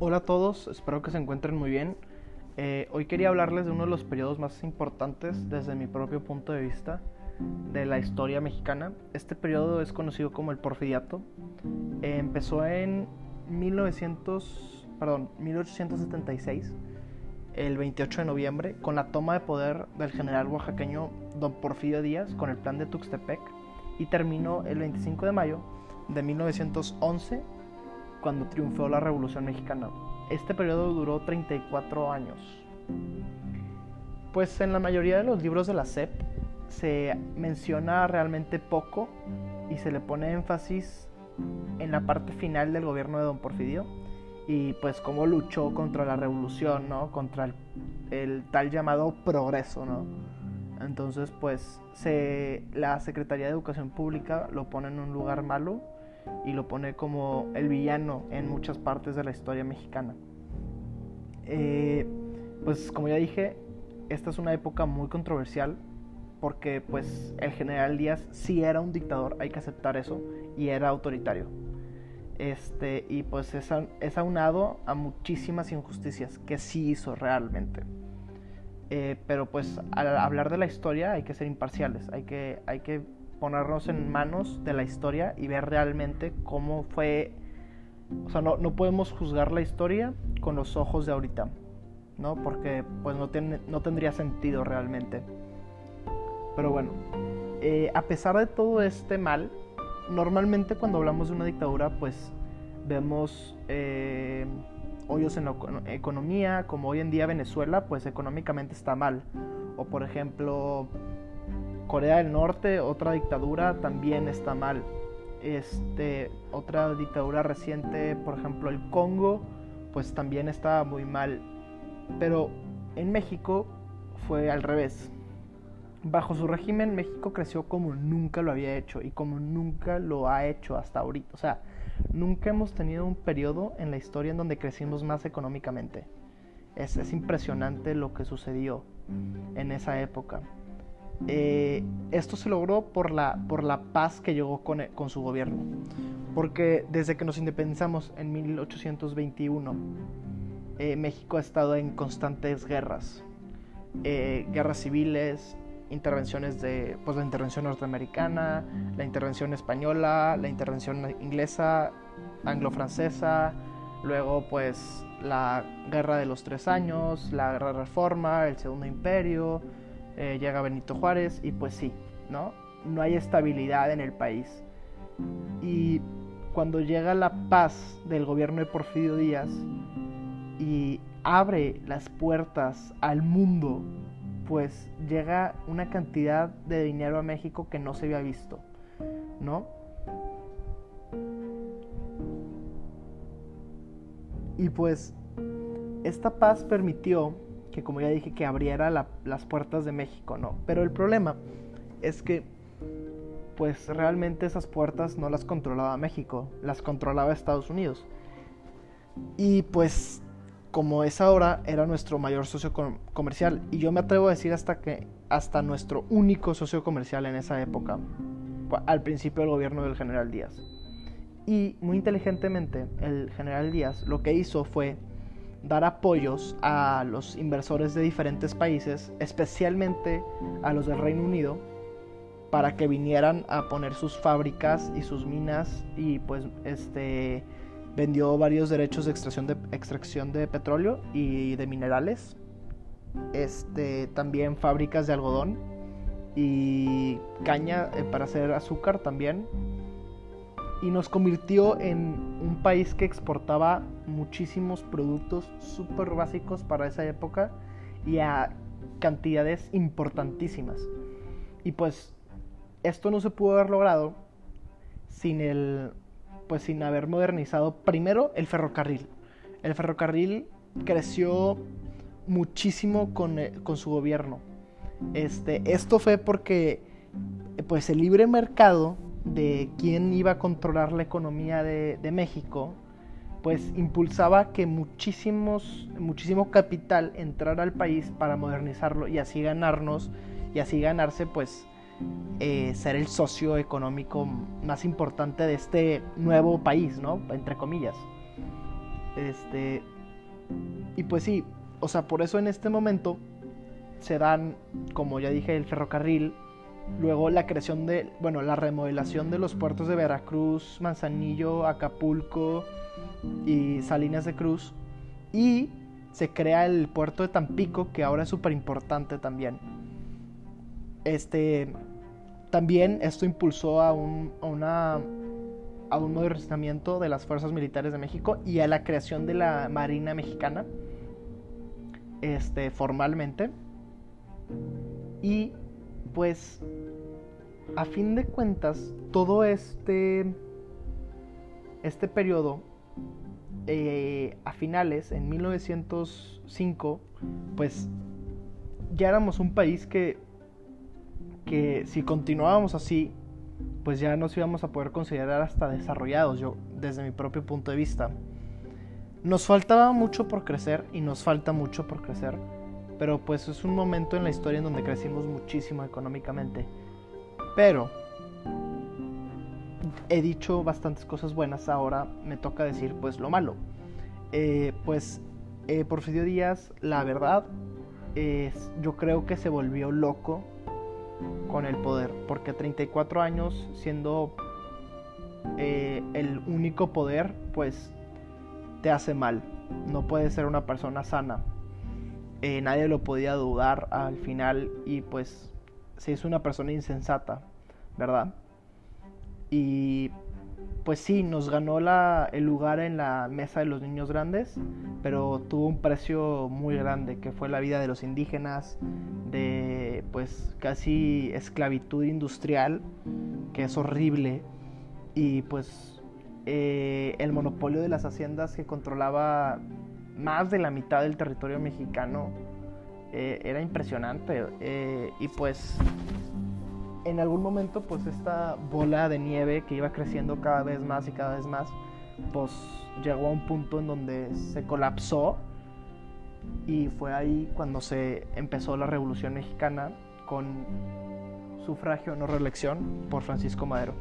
Hola a todos, espero que se encuentren muy bien. Eh, hoy quería hablarles de uno de los periodos más importantes desde mi propio punto de vista de la historia mexicana. Este periodo es conocido como el Porfiriato. Eh, empezó en 1900, perdón, 1876, el 28 de noviembre, con la toma de poder del general oaxaqueño don Porfirio Díaz con el plan de Tuxtepec y terminó el 25 de mayo de 1911 cuando triunfó la Revolución Mexicana. Este periodo duró 34 años. Pues en la mayoría de los libros de la SEP se menciona realmente poco y se le pone énfasis en la parte final del gobierno de Don Porfirio y pues cómo luchó contra la revolución, ¿no? Contra el, tal llamado progreso, ¿no? Entonces pues la Secretaría de Educación Pública lo pone en un lugar malo y lo pone como el villano en muchas partes de la historia mexicana. Eh, pues como ya dije, esta es una época muy controversial porque pues el general Díaz sí era un dictador, hay que aceptar eso, y era autoritario. Este, y pues es, es aunado a muchísimas injusticias que sí hizo realmente. Eh, pero pues al hablar de la historia hay que ser imparciales, hay que, hay que ponernos en manos de la historia y ver realmente cómo fue, o sea, no, no podemos juzgar la historia con los ojos de ahorita, ¿no? Porque pues no, tiene, no tendría sentido realmente. Pero bueno, eh, a pesar de todo este mal, normalmente cuando hablamos de una dictadura, pues vemos eh, hoyos en la economía, como hoy en día Venezuela, pues económicamente está mal. O por ejemplo, Corea del Norte, otra dictadura, también está mal. Este, otra dictadura reciente, por ejemplo el Congo, pues también estaba muy mal. Pero en México fue al revés. Bajo su régimen México creció como nunca lo había hecho y como nunca lo ha hecho hasta ahorita. O sea, nunca hemos tenido un periodo en la historia en donde crecimos más económicamente. Es, es impresionante lo que sucedió en esa época. Eh, esto se logró por la, por la paz que llegó con, con, su gobierno. Porque desde que nos independizamos en 1821, eh, México ha estado en constantes guerras. Eh, guerras civiles, intervenciones de pues, la intervención norteamericana, la intervención española, la intervención inglesa, anglo-francesa, luego pues la guerra de los tres años, la guerra de reforma, el segundo imperio, eh, llega Benito Juárez y pues sí, ¿no? No hay estabilidad en el país. Y cuando llega la paz del gobierno de Porfirio Díaz y abre las puertas al mundo, pues llega una cantidad de dinero a México que no se había visto, ¿no? Y pues esta paz permitió que como ya dije, que abriera las puertas de México, ¿no? Pero el problema es que, pues realmente esas puertas no las controlaba México, las controlaba Estados Unidos. Y pues como es ahora, era nuestro mayor socio comercial. Y yo me atrevo a decir hasta que hasta nuestro único socio comercial en esa época, al principio del gobierno del general Díaz. Y muy inteligentemente, el general Díaz lo que hizo fue dar apoyos a los inversores de diferentes países, especialmente a los del Reino Unido, para que vinieran a poner sus fábricas y sus minas y pues este vendió varios derechos de extracción de, petróleo y de minerales. Este, también fábricas de algodón y caña eh, para hacer azúcar también y nos convirtió en un país que exportaba muchísimos productos súper básicos para esa época y a cantidades importantísimas. Y pues esto no se pudo haber logrado sin el pues sin haber modernizado primero el ferrocarril. El ferrocarril creció muchísimo con, eh, con su gobierno. Este, esto fue porque pues el libre mercado de quién iba a controlar la economía de, México, pues impulsaba que muchísimo capital entrara al país para modernizarlo y así ganarnos y así ganarse pues eh, ser el socio económico más importante de este nuevo país, ¿no? Entre comillas. Este. Y pues sí, o sea, por eso en este momento se dan, como ya dije, el ferrocarril, luego la creación de, bueno, la remodelación de los puertos de Veracruz, Manzanillo, Acapulco y Salinas de Cruz, y se crea el puerto de Tampico, que ahora es súper importante también. Este, también esto impulsó a un, a una a un modernizamiento de las fuerzas militares de México y a la creación de la Marina Mexicana este formalmente y pues a fin de cuentas todo este este periodo eh, a finales en 1905 pues ya éramos un país que que si continuábamos así pues ya nos íbamos a poder considerar hasta desarrollados, yo desde mi propio punto de vista. Nos faltaba mucho por crecer y nos falta mucho por crecer, pero pues es un momento en la historia en donde crecimos muchísimo económicamente. Pero he dicho bastantes cosas buenas, ahora me toca decir pues lo malo. Eh, pues eh, Porfirio Díaz, la verdad, es, yo creo que se volvió loco con el poder, porque 34 años siendo eh, el único poder, pues te hace mal. No puedes ser una persona sana. Eh, nadie lo podía dudar al final y pues se hizo una persona insensata, ¿verdad? Y pues sí, nos ganó la, el lugar en la mesa de los niños grandes, pero tuvo un precio muy grande, que fue la vida de los indígenas, de pues casi esclavitud industrial, que es horrible, y pues eh, el monopolio de las haciendas que controlaba más de la mitad del territorio mexicano eh, era impresionante, eh, y pues en algún momento pues esta bola de nieve que iba creciendo cada vez más y cada vez más, pues llegó a un punto en donde se colapsó y fue ahí cuando se empezó la Revolución Mexicana con sufragio no reelección por Francisco Madero.